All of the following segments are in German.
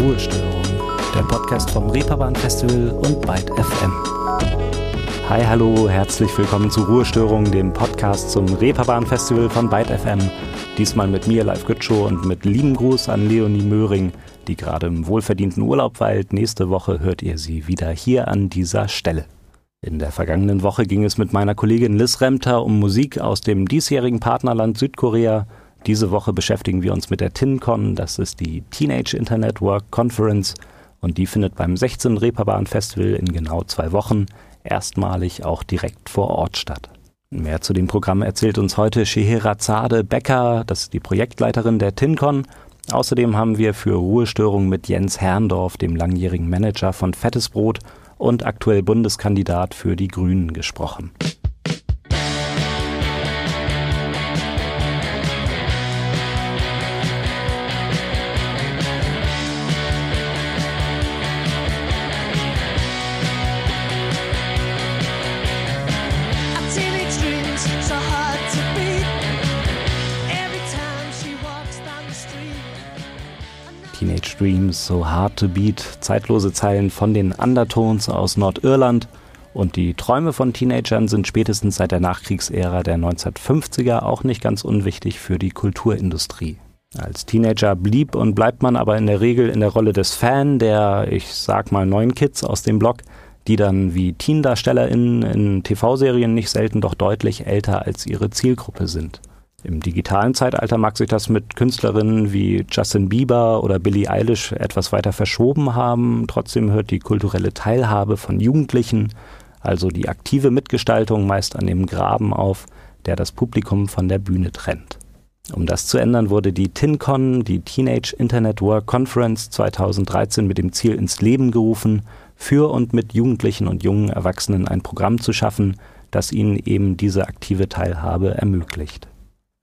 Ruhestörung, der Podcast vom Reeperbahn Festival und Byte FM. Hi, hallo, herzlich willkommen zu Ruhestörung, dem Podcast zum Reeperbahn Festival von Byte FM. Diesmal mit mir, Live Gütschow, und mit lieben Gruß an Leonie Möhring, die gerade im wohlverdienten Urlaub weilt. Nächste Woche hört ihr sie wieder hier an dieser Stelle. In der vergangenen Woche ging es mit meiner Kollegin Liz Remter um Musik aus dem diesjährigen Partnerland Südkorea. Diese Woche beschäftigen wir uns mit der TinCon, das ist die Teenage Internet Work Conference und die findet beim 16. Reeperbahn Festival in genau zwei Wochen erstmalig auch direkt vor Ort statt. Mehr zu dem Programm erzählt uns heute Scheherazade Becker, das ist die Projektleiterin der TinCon. Außerdem haben wir für Ruhestörung mit Jens Herrndorf, dem langjährigen Manager von Fettes Brot und aktuell Bundeskandidat für die Grünen gesprochen. Dreams, So Hard to Beat, zeitlose Zeilen von den Undertones aus Nordirland. Und die Träume von Teenagern sind spätestens seit der Nachkriegsära der 1950er auch nicht ganz unwichtig für die Kulturindustrie. Als Teenager blieb und bleibt man aber in der Regel in der Rolle des Fan, der, ich sag mal, neuen Kids aus dem Block, die dann wie Teen-DarstellerInnen in TV-Serien nicht selten doch deutlich älter als ihre Zielgruppe sind. Im digitalen Zeitalter mag sich das mit Künstlerinnen wie Justin Bieber oder Billie Eilish etwas weiter verschoben haben. Trotzdem hört die kulturelle Teilhabe von Jugendlichen, also die aktive Mitgestaltung, meist an dem Graben auf, der das Publikum von der Bühne trennt. Um das zu ändern, wurde die TinCon, die Teenage Internet Work Conference 2013 mit dem Ziel ins Leben gerufen, für und mit Jugendlichen und jungen Erwachsenen ein Programm zu schaffen, das ihnen eben diese aktive Teilhabe ermöglicht.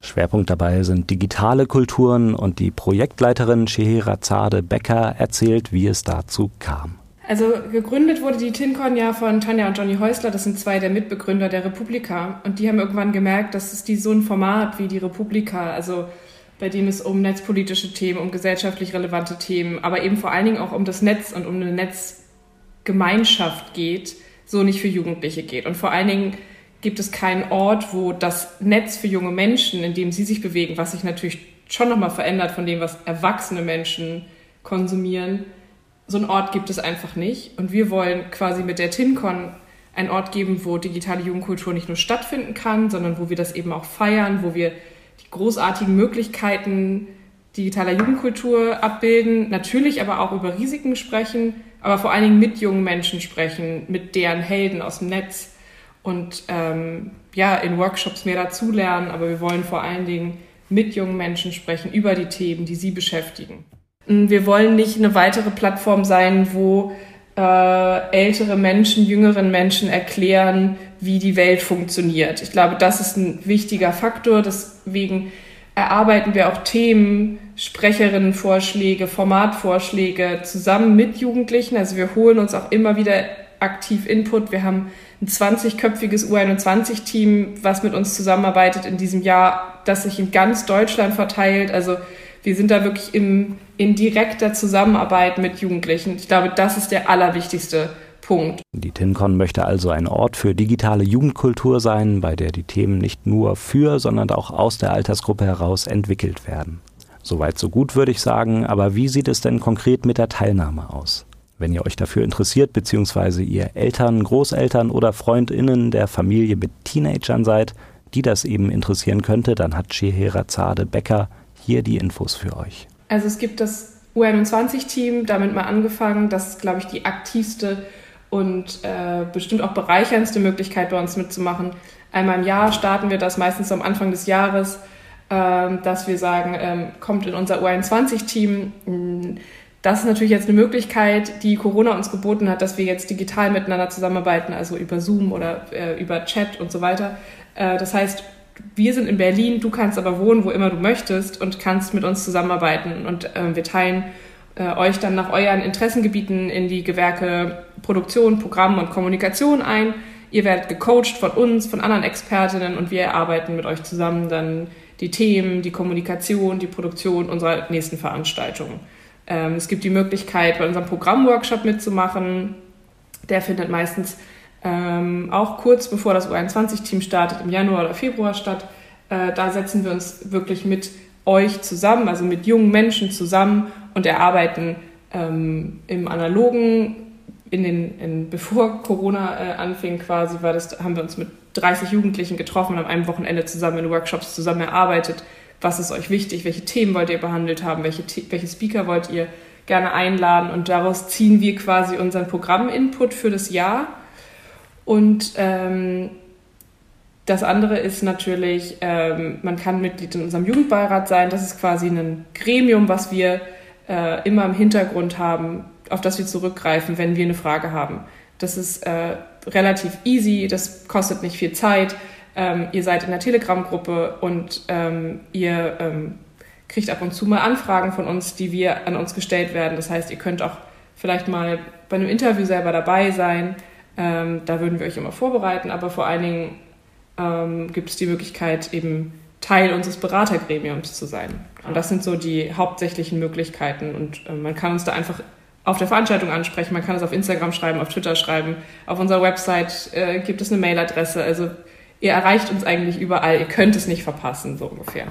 Schwerpunkt dabei sind digitale Kulturen und die Projektleiterin Scheherazade Becker erzählt, wie es dazu kam. Also gegründet wurde die TinCon ja von Tanja und Johnny Häusler, das sind zwei der Mitbegründer der Republika. Und die haben irgendwann gemerkt, dass es die so ein Format wie die Republika, also bei dem es um netzpolitische Themen, um gesellschaftlich relevante Themen, aber eben vor allen Dingen auch um das Netz und um eine Netzgemeinschaft geht, so nicht für Jugendliche geht. Und vor allen Dingen gibt es keinen Ort, wo das Netz für junge Menschen, in dem sie sich bewegen, was sich natürlich schon nochmal verändert von dem, was erwachsene Menschen konsumieren, so einen Ort gibt es einfach nicht. Und wir wollen quasi mit der TinCon einen Ort geben, wo digitale Jugendkultur nicht nur stattfinden kann, sondern wo wir das eben auch feiern, wo wir die großartigen Möglichkeiten digitaler Jugendkultur abbilden, natürlich aber auch über Risiken sprechen, aber vor allen Dingen mit jungen Menschen sprechen, mit deren Helden aus dem Netz und ähm, ja, in Workshops mehr dazulernen, aber wir wollen vor allen Dingen mit jungen Menschen sprechen über die Themen, die sie beschäftigen. Wir wollen nicht eine weitere Plattform sein, wo äh, ältere Menschen, jüngeren Menschen erklären, wie die Welt funktioniert. Ich glaube, das ist ein wichtiger Faktor. Deswegen erarbeiten wir auch Themen, Sprecherinnenvorschläge, Formatvorschläge zusammen mit Jugendlichen. Also wir holen uns auch immer wieder aktiv Input. Wir haben ein 20-köpfiges U21-Team, was mit uns zusammenarbeitet in diesem Jahr, das sich in ganz Deutschland verteilt. Also wir sind da wirklich im, in direkter Zusammenarbeit mit Jugendlichen. Ich glaube, das ist der allerwichtigste Punkt. Die TinCon möchte also ein Ort für digitale Jugendkultur sein, bei der die Themen nicht nur für, sondern auch aus der Altersgruppe heraus entwickelt werden. Soweit so gut, würde ich sagen, aber wie sieht es denn konkret mit der Teilnahme aus? Wenn ihr euch dafür interessiert, beziehungsweise ihr Eltern, Großeltern oder FreundInnen der Familie mit Teenagern seid, die das eben interessieren könnte, dann hat Scheherazade Becker hier die Infos für euch. Also es gibt das U21-Team, damit mal angefangen. Das ist, glaube ich, die aktivste und äh, bestimmt auch bereicherndste Möglichkeit bei uns mitzumachen. Einmal im Jahr starten wir das meistens am Anfang des Jahres, äh, dass wir sagen, äh, kommt in unser U21-Team das ist natürlich jetzt eine Möglichkeit, die Corona uns geboten hat, dass wir jetzt digital miteinander zusammenarbeiten, also über Zoom oder äh, über Chat und so weiter. Äh, das heißt, wir sind in Berlin, du kannst aber wohnen, wo immer du möchtest und kannst mit uns zusammenarbeiten. Und äh, wir teilen äh, euch dann nach euren Interessengebieten in die Gewerke Produktion, Programm und Kommunikation ein. Ihr werdet gecoacht von uns, von anderen Expertinnen und wir erarbeiten mit euch zusammen dann die Themen, die Kommunikation, die Produktion unserer nächsten Veranstaltungen. Ähm, es gibt die Möglichkeit, bei unserem Programmworkshop mitzumachen. Der findet meistens ähm, auch kurz bevor das U21-Team startet, im Januar oder Februar statt. Äh, da setzen wir uns wirklich mit euch zusammen, also mit jungen Menschen zusammen und erarbeiten ähm, im analogen, in den, in, bevor Corona äh, anfing quasi, war das, haben wir uns mit 30 Jugendlichen getroffen und am einem Wochenende zusammen in Workshops zusammen erarbeitet, was ist euch wichtig, welche Themen wollt ihr behandelt haben, welche, welche Speaker wollt ihr gerne einladen und daraus ziehen wir quasi unseren Programminput für das Jahr. Und ähm, das andere ist natürlich, ähm, man kann Mitglied in unserem Jugendbeirat sein. Das ist quasi ein Gremium, was wir äh, immer im Hintergrund haben, auf das wir zurückgreifen, wenn wir eine Frage haben. Das ist äh, relativ easy, das kostet nicht viel Zeit. Ähm, ihr seid in der Telegram-Gruppe und ähm, ihr ähm, kriegt ab und zu mal Anfragen von uns, die wir an uns gestellt werden. Das heißt, ihr könnt auch vielleicht mal bei einem Interview selber dabei sein. Ähm, da würden wir euch immer vorbereiten, aber vor allen Dingen ähm, gibt es die Möglichkeit, eben Teil unseres Beratergremiums zu sein. Und das sind so die hauptsächlichen Möglichkeiten. Und äh, man kann uns da einfach auf der Veranstaltung ansprechen, man kann es auf Instagram schreiben, auf Twitter schreiben, auf unserer Website äh, gibt es eine Mailadresse. Also ihr erreicht uns eigentlich überall, ihr könnt es nicht verpassen, so ungefähr.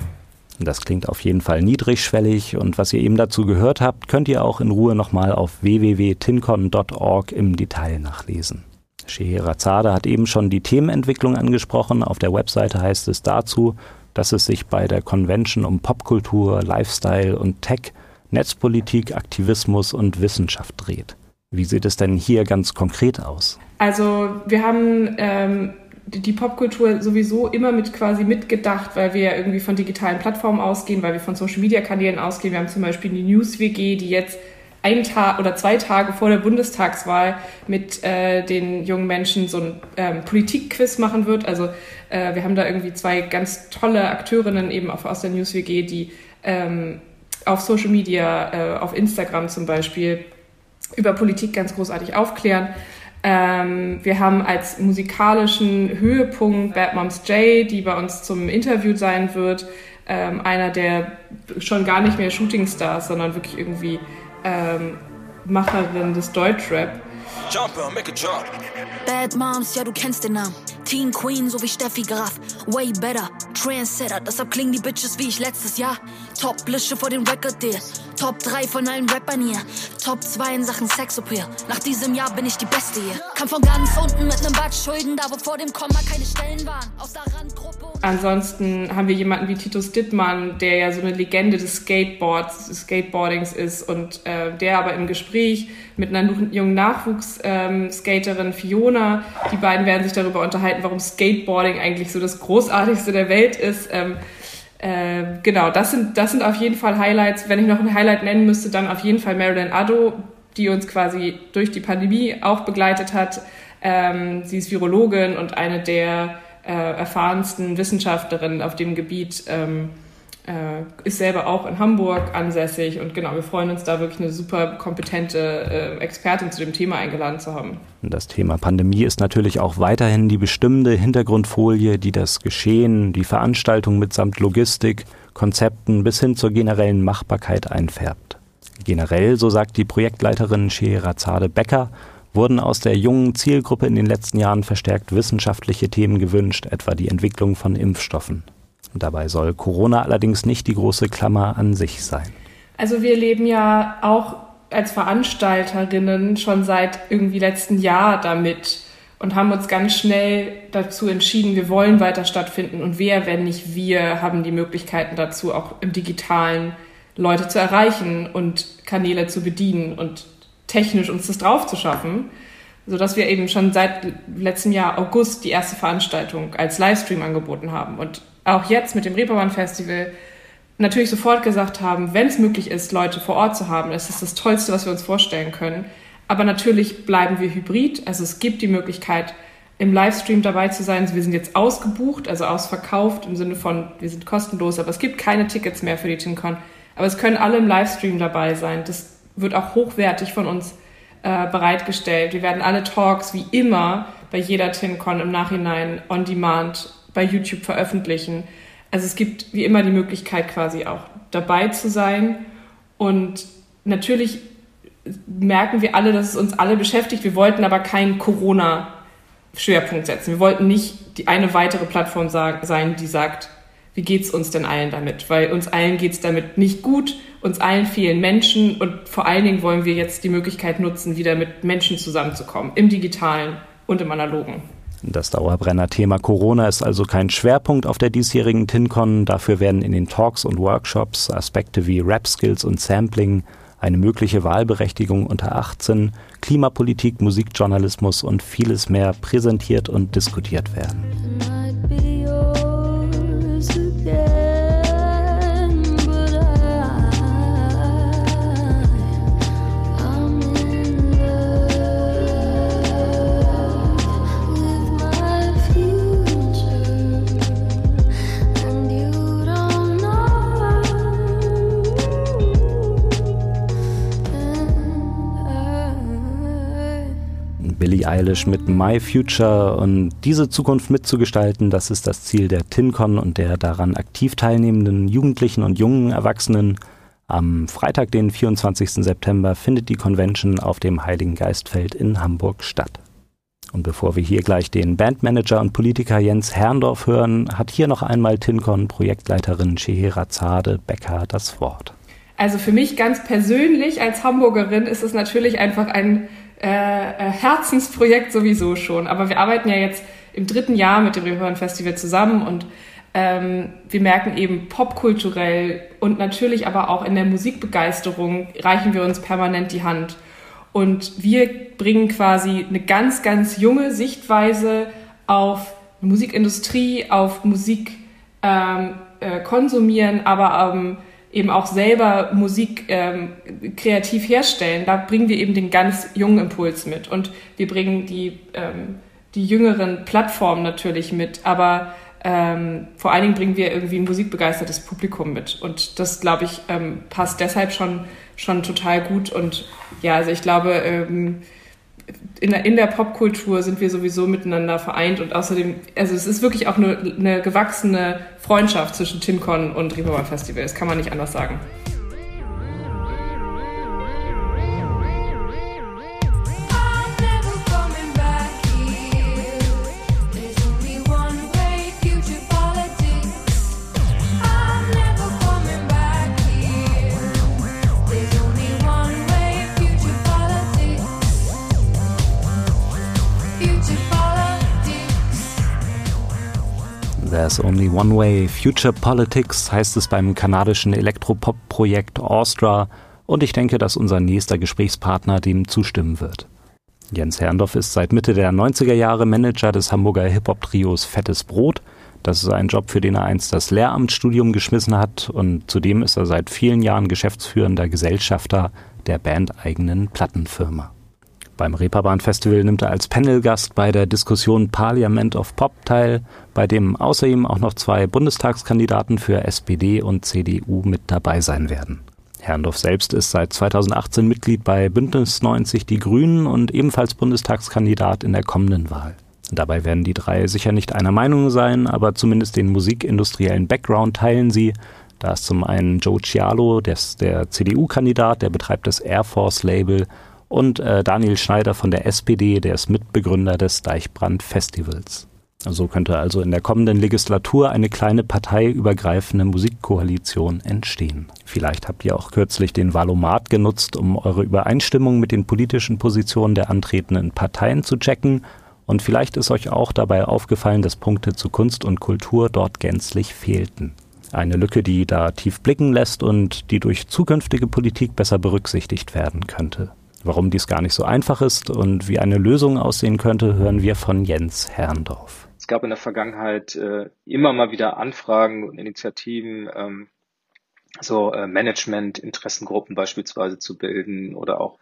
Das klingt auf jeden Fall niedrigschwellig und was ihr eben dazu gehört habt, könnt ihr auch in Ruhe nochmal auf www.tincon.org im Detail nachlesen. Scheherazade hat eben schon die Themenentwicklung angesprochen. Auf der Webseite heißt es dazu, dass es sich bei der Convention um Popkultur, Lifestyle und Tech, Netzpolitik, Aktivismus und Wissenschaft dreht. Wie sieht es denn hier ganz konkret aus? Also wir haben ähm, die Popkultur sowieso immer mit quasi mitgedacht, weil wir ja irgendwie von digitalen Plattformen ausgehen, weil wir von Social-Media-Kanälen ausgehen. Wir haben zum Beispiel die News-WG, die jetzt einen Tag oder zwei Tage vor der Bundestagswahl mit äh, den jungen Menschen so ein ähm, Politikquiz machen wird. Also äh, wir haben da irgendwie zwei ganz tolle Akteurinnen eben auch aus der News WG, die ähm, auf Social Media, äh, auf Instagram zum Beispiel über Politik ganz großartig aufklären. Ähm, wir haben als musikalischen Höhepunkt Bad Moms J, die bei uns zum Interview sein wird. Ähm, einer der schon gar nicht mehr Shootingstars, sondern wirklich irgendwie ähm, Macherin des Deutschrap. Jumper, make a jump. Bad Moms, ja, du kennst den Namen. Teen Queen, so wie Steffi Graf. Way better, Trendsetter, deshalb klingen die Bitches wie ich letztes Jahr. Top-Blische vor den Record Deal. Top 3 von allen Rappern hier. Top 2 in Sachen Sexappeal. Nach diesem Jahr bin ich die Beste hier. Kam von ganz unten mit nem Bad Schulden, da wo vor dem Komma keine Stellen waren. Aus der Randgruppe. Ansonsten haben wir jemanden wie Titus Dittmann, der ja so eine Legende des Skateboards, des Skateboardings ist und äh, der aber im Gespräch mit einer jungen Nachwuchsskaterin ähm, Fiona, die beiden werden sich darüber unterhalten, warum Skateboarding eigentlich so das Großartigste der Welt ist. Äh, genau, das sind, das sind auf jeden Fall Highlights. Wenn ich noch ein Highlight nennen müsste, dann auf jeden Fall Marilyn Addo, die uns quasi durch die Pandemie auch begleitet hat. Ähm, sie ist Virologin und eine der äh, erfahrensten Wissenschaftlerinnen auf dem Gebiet. Ähm, äh, ist selber auch in Hamburg ansässig und genau, wir freuen uns da wirklich eine super kompetente äh, Expertin zu dem Thema eingeladen zu haben. Das Thema Pandemie ist natürlich auch weiterhin die bestimmende Hintergrundfolie, die das Geschehen, die Veranstaltung mitsamt Logistik, Konzepten bis hin zur generellen Machbarkeit einfärbt. Generell, so sagt die Projektleiterin Scheherazade Becker, wurden aus der jungen Zielgruppe in den letzten Jahren verstärkt wissenschaftliche Themen gewünscht, etwa die Entwicklung von Impfstoffen. Dabei soll Corona allerdings nicht die große Klammer an sich sein. Also wir leben ja auch als Veranstalterinnen schon seit irgendwie letzten Jahr damit und haben uns ganz schnell dazu entschieden, wir wollen weiter stattfinden. Und wer, wenn nicht wir, haben die Möglichkeiten dazu, auch im digitalen Leute zu erreichen und Kanäle zu bedienen und technisch uns das drauf zu schaffen, sodass wir eben schon seit letztem Jahr August die erste Veranstaltung als Livestream angeboten haben. Und auch jetzt mit dem Reeperbahn Festival natürlich sofort gesagt haben, wenn es möglich ist, Leute vor Ort zu haben, das ist das Tollste, was wir uns vorstellen können. Aber natürlich bleiben wir hybrid. Also es gibt die Möglichkeit, im Livestream dabei zu sein. Wir sind jetzt ausgebucht, also ausverkauft im Sinne von, wir sind kostenlos, aber es gibt keine Tickets mehr für die TinCon. Aber es können alle im Livestream dabei sein. Das wird auch hochwertig von uns äh, bereitgestellt. Wir werden alle Talks wie immer bei jeder TinCon im Nachhinein on demand bei YouTube veröffentlichen. Also es gibt wie immer die Möglichkeit quasi auch dabei zu sein und natürlich merken wir alle, dass es uns alle beschäftigt. Wir wollten aber keinen Corona-Schwerpunkt setzen. Wir wollten nicht die eine weitere Plattform sein, die sagt, wie geht's uns denn allen damit? Weil uns allen geht's damit nicht gut, uns allen fehlen Menschen und vor allen Dingen wollen wir jetzt die Möglichkeit nutzen, wieder mit Menschen zusammenzukommen, im digitalen und im analogen. Das Dauerbrenner-Thema Corona ist also kein Schwerpunkt auf der diesjährigen TinCon. Dafür werden in den Talks und Workshops Aspekte wie Rap-Skills und Sampling, eine mögliche Wahlberechtigung unter 18, Klimapolitik, Musikjournalismus und vieles mehr präsentiert und diskutiert werden. Billie Eilish mit My Future und diese Zukunft mitzugestalten, das ist das Ziel der TinCon und der daran aktiv teilnehmenden Jugendlichen und jungen Erwachsenen. Am Freitag, den 24. September, findet die Convention auf dem Heiligen Geistfeld in Hamburg statt. Und bevor wir hier gleich den Bandmanager und Politiker Jens Herrndorf hören, hat hier noch einmal TinCon-Projektleiterin Scheherazade Becker das Wort. Also für mich ganz persönlich als Hamburgerin ist es natürlich einfach ein äh, äh, Herzensprojekt sowieso schon. Aber wir arbeiten ja jetzt im dritten Jahr mit dem Rehörn Festival zusammen und ähm, wir merken eben popkulturell und natürlich aber auch in der Musikbegeisterung reichen wir uns permanent die Hand. Und wir bringen quasi eine ganz, ganz junge Sichtweise auf Musikindustrie, auf Musik ähm, äh, konsumieren, aber ähm, eben auch selber Musik ähm, kreativ herstellen, da bringen wir eben den ganz jungen Impuls mit. Und wir bringen die, ähm, die jüngeren Plattformen natürlich mit, aber ähm, vor allen Dingen bringen wir irgendwie ein musikbegeistertes Publikum mit. Und das, glaube ich, ähm, passt deshalb schon, schon total gut. Und ja, also ich glaube, ähm, in der, in der Popkultur sind wir sowieso miteinander vereint und außerdem, also es ist wirklich auch eine, eine gewachsene Freundschaft zwischen TinCon und Reeperbahn Festival, das kann man nicht anders sagen. There's Only One Way. Future Politics heißt es beim kanadischen Elektropop-Projekt Austria und ich denke, dass unser nächster Gesprächspartner dem zustimmen wird. Jens Herrndorf ist seit Mitte der 90er Jahre Manager des Hamburger Hip-Hop-Trios Fettes Brot. Das ist ein Job, für den er einst das Lehramtsstudium geschmissen hat und zudem ist er seit vielen Jahren geschäftsführender Gesellschafter der bandeigenen Plattenfirma. Beim Reeperbahn Festival nimmt er als Panelgast bei der Diskussion Parliament of Pop teil, bei dem außer ihm auch noch zwei Bundestagskandidaten für SPD und CDU mit dabei sein werden. Herrndorf selbst ist seit 2018 Mitglied bei Bündnis 90 Die Grünen und ebenfalls Bundestagskandidat in der kommenden Wahl. Dabei werden die drei sicher nicht einer Meinung sein, aber zumindest den musikindustriellen Background teilen sie. Da ist zum einen Joe Cialo, der, der CDU-Kandidat, der betreibt das Air Force Label und äh, Daniel Schneider von der SPD, der ist Mitbegründer des Deichbrand Festivals. So könnte also in der kommenden Legislatur eine kleine parteiübergreifende Musikkoalition entstehen. Vielleicht habt ihr auch kürzlich den Valomat genutzt, um eure Übereinstimmung mit den politischen Positionen der antretenden Parteien zu checken. Und vielleicht ist euch auch dabei aufgefallen, dass Punkte zu Kunst und Kultur dort gänzlich fehlten. Eine Lücke, die da tief blicken lässt und die durch zukünftige Politik besser berücksichtigt werden könnte. Warum dies gar nicht so einfach ist und wie eine Lösung aussehen könnte, hören wir von Jens Herrndorf. Es gab in der Vergangenheit äh, immer mal wieder Anfragen und Initiativen, ähm, so äh, Management-Interessengruppen beispielsweise zu bilden oder auch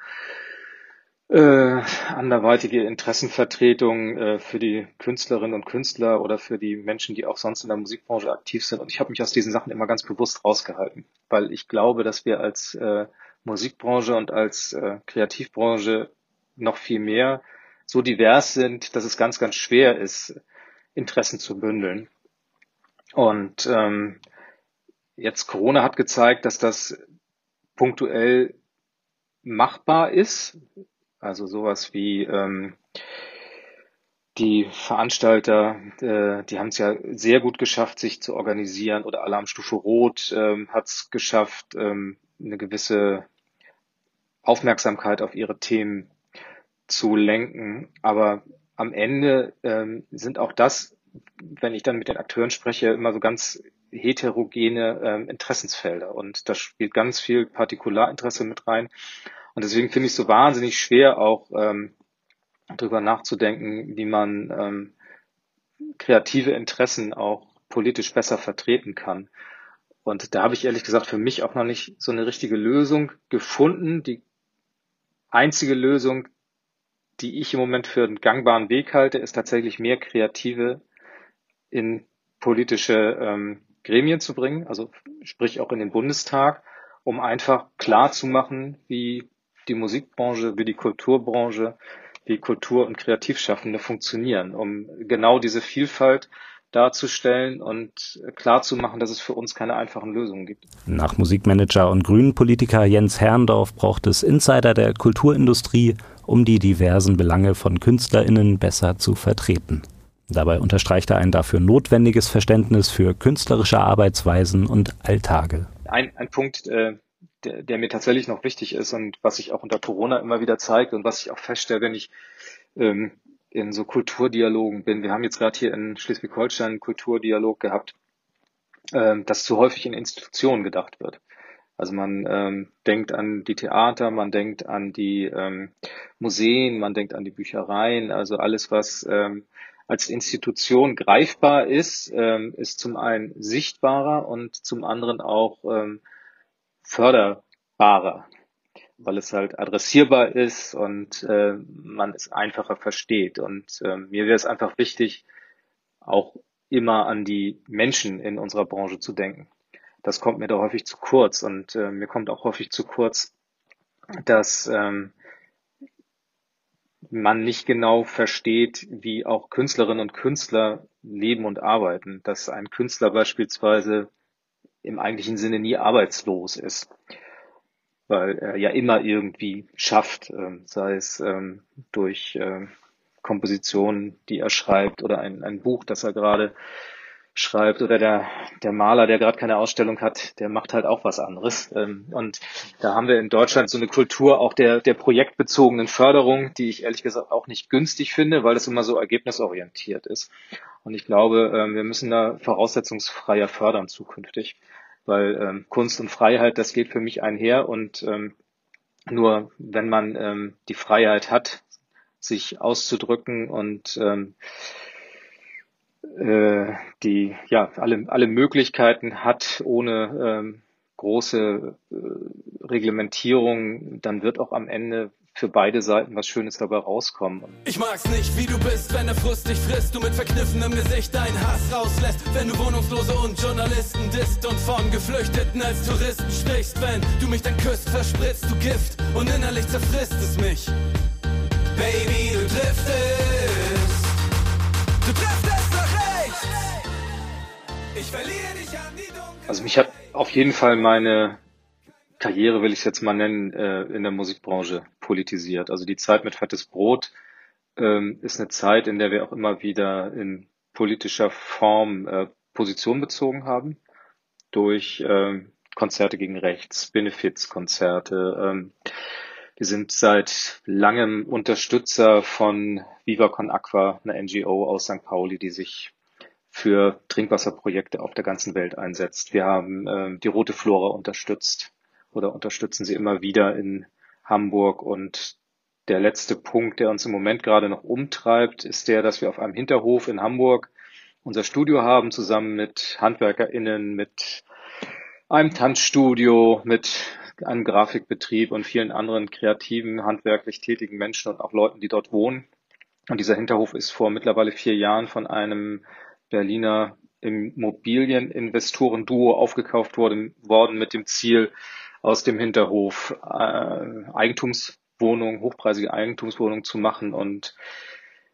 äh, anderweitige Interessenvertretung äh, für die Künstlerinnen und Künstler oder für die Menschen, die auch sonst in der Musikbranche aktiv sind. Und ich habe mich aus diesen Sachen immer ganz bewusst rausgehalten, weil ich glaube, dass wir als äh, Musikbranche und als äh, Kreativbranche noch viel mehr so divers sind, dass es ganz, ganz schwer ist, Interessen zu bündeln. Und ähm, jetzt Corona hat gezeigt, dass das punktuell machbar ist. Also sowas wie ähm, die Veranstalter, äh, die haben es ja sehr gut geschafft, sich zu organisieren oder Alarmstufe Rot ähm, hat es geschafft, ähm, eine gewisse Aufmerksamkeit auf ihre Themen zu lenken. Aber am Ende ähm, sind auch das, wenn ich dann mit den Akteuren spreche, immer so ganz heterogene ähm, Interessensfelder. Und da spielt ganz viel Partikularinteresse mit rein. Und deswegen finde ich es so wahnsinnig schwer, auch ähm, darüber nachzudenken, wie man ähm, kreative Interessen auch politisch besser vertreten kann. Und da habe ich ehrlich gesagt für mich auch noch nicht so eine richtige Lösung gefunden. Die einzige Lösung, die ich im Moment für einen gangbaren Weg halte, ist tatsächlich mehr Kreative in politische ähm, Gremien zu bringen, also sprich auch in den Bundestag, um einfach klar zu machen, wie die Musikbranche, wie die Kulturbranche, wie Kultur- und Kreativschaffende funktionieren, um genau diese Vielfalt darzustellen und klar zu machen, dass es für uns keine einfachen Lösungen gibt. Nach Musikmanager und Grünen-Politiker Jens Herrndorf braucht es Insider der Kulturindustrie, um die diversen Belange von KünstlerInnen besser zu vertreten. Dabei unterstreicht er ein dafür notwendiges Verständnis für künstlerische Arbeitsweisen und Alltage. Ein, ein Punkt, äh, der, der mir tatsächlich noch wichtig ist und was sich auch unter Corona immer wieder zeigt und was ich auch feststelle, wenn ich ähm, in so Kulturdialogen bin. Wir haben jetzt gerade hier in Schleswig-Holstein einen Kulturdialog gehabt, ähm, dass zu häufig in Institutionen gedacht wird. Also man ähm, denkt an die Theater, man denkt an die ähm, Museen, man denkt an die Büchereien, also alles, was ähm, als Institution greifbar ist, ähm, ist zum einen sichtbarer und zum anderen auch ähm, förderbarer, weil es halt adressierbar ist und äh, man es einfacher versteht. Und äh, mir wäre es einfach wichtig, auch immer an die Menschen in unserer Branche zu denken. Das kommt mir da häufig zu kurz und äh, mir kommt auch häufig zu kurz, dass ähm, man nicht genau versteht, wie auch Künstlerinnen und Künstler leben und arbeiten. Dass ein Künstler beispielsweise im eigentlichen Sinne nie arbeitslos ist, weil er ja immer irgendwie schafft, ähm, sei es ähm, durch ähm, Kompositionen, die er schreibt oder ein, ein Buch, das er gerade schreibt oder der, der Maler, der gerade keine Ausstellung hat, der macht halt auch was anderes. Und da haben wir in Deutschland so eine Kultur auch der, der projektbezogenen Förderung, die ich ehrlich gesagt auch nicht günstig finde, weil es immer so ergebnisorientiert ist. Und ich glaube, wir müssen da voraussetzungsfreier fördern zukünftig weil ähm, Kunst und Freiheit, das geht für mich einher. Und ähm, nur wenn man ähm, die Freiheit hat, sich auszudrücken und ähm, äh, die ja alle alle Möglichkeiten hat ohne ähm, große äh, Reglementierung, dann wird auch am Ende für beide Seiten was Schönes dabei rauskommen. Ich mag's nicht, wie du bist, wenn der Frust dich frisst, du mit verkniffenem Gesicht deinen Hass rauslässt, wenn du Wohnungslose und Journalisten disst und von Geflüchteten als Touristen sprichst, wenn du mich dann küsst, verspritzt du Gift und innerlich zerfrisst es mich. Baby, du driftest, du driftest nach rechts. Ich verliere dich an die Dunkelheit. Also mich hat auf jeden Fall meine Karriere, will ich es jetzt mal nennen, äh, in der Musikbranche politisiert. Also die Zeit mit Fettes Brot ähm, ist eine Zeit, in der wir auch immer wieder in politischer Form äh, Position bezogen haben durch ähm, Konzerte gegen Rechts, Benefizkonzerte. Ähm, wir sind seit langem Unterstützer von Viva Con Aqua, einer NGO aus St. Pauli, die sich für Trinkwasserprojekte auf der ganzen Welt einsetzt. Wir haben ähm, die Rote Flora unterstützt oder unterstützen sie immer wieder in Hamburg. Und der letzte Punkt, der uns im Moment gerade noch umtreibt, ist der, dass wir auf einem Hinterhof in Hamburg unser Studio haben, zusammen mit HandwerkerInnen, mit einem Tanzstudio, mit einem Grafikbetrieb und vielen anderen kreativen, handwerklich tätigen Menschen und auch Leuten, die dort wohnen. Und dieser Hinterhof ist vor mittlerweile vier Jahren von einem Berliner Immobilieninvestoren-Duo aufgekauft worden, worden mit dem Ziel, aus dem Hinterhof äh, Eigentumswohnungen, hochpreisige Eigentumswohnungen zu machen. Und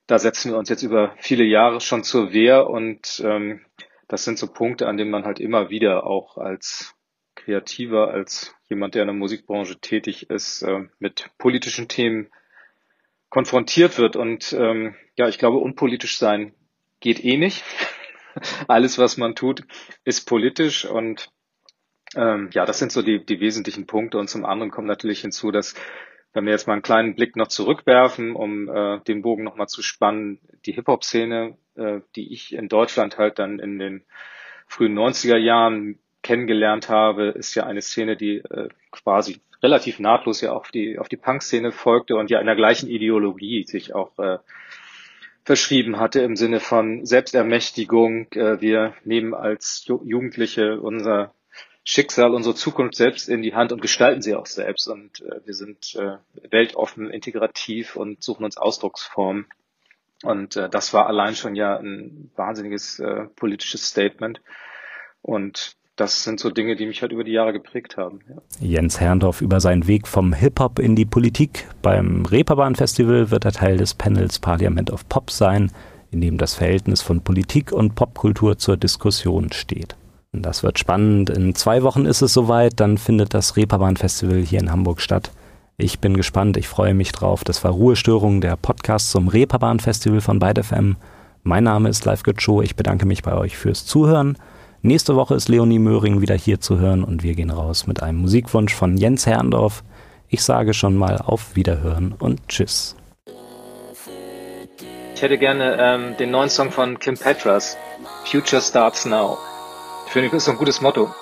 da setzen wir uns jetzt über viele Jahre schon zur Wehr und ähm, das sind so Punkte, an denen man halt immer wieder auch als kreativer als jemand, der in der Musikbranche tätig ist, äh, mit politischen Themen konfrontiert wird. Und ähm, ja, ich glaube, unpolitisch sein geht eh nicht. Alles, was man tut, ist politisch und ähm, ja, das sind so die, die wesentlichen Punkte. Und zum anderen kommt natürlich hinzu, dass wenn wir jetzt mal einen kleinen Blick noch zurückwerfen, um äh, den Bogen nochmal zu spannen, die Hip-Hop-Szene, äh, die ich in Deutschland halt dann in den frühen 90er Jahren kennengelernt habe, ist ja eine Szene, die äh, quasi relativ nahtlos ja auf die, auf die Punk-Szene folgte und ja in der gleichen Ideologie sich auch äh, verschrieben hatte im Sinne von Selbstermächtigung. Äh, wir nehmen als Jugendliche unser Schicksal, unsere Zukunft selbst in die Hand und gestalten sie auch selbst. Und äh, wir sind äh, weltoffen, integrativ und suchen uns Ausdrucksformen. Und äh, das war allein schon ja ein wahnsinniges äh, politisches Statement. Und das sind so Dinge, die mich halt über die Jahre geprägt haben. Ja. Jens Herrndorf über seinen Weg vom Hip-Hop in die Politik. Beim Reeperbahn-Festival wird er Teil des Panels Parliament of Pop sein, in dem das Verhältnis von Politik und Popkultur zur Diskussion steht. Das wird spannend. In zwei Wochen ist es soweit, dann findet das Reeperbahn-Festival hier in Hamburg statt. Ich bin gespannt, ich freue mich drauf. Das war Ruhestörung, der Podcast zum Reeperbahn-Festival von Beide FM. Mein Name ist Live Show. Ich bedanke mich bei euch fürs Zuhören. Nächste Woche ist Leonie Möhring wieder hier zu hören und wir gehen raus mit einem Musikwunsch von Jens Herrndorf. Ich sage schon mal auf Wiederhören und Tschüss. Ich hätte gerne ähm, den neuen Song von Kim Petras, Future Starts Now. Finde ich, ist so ein gutes Motto.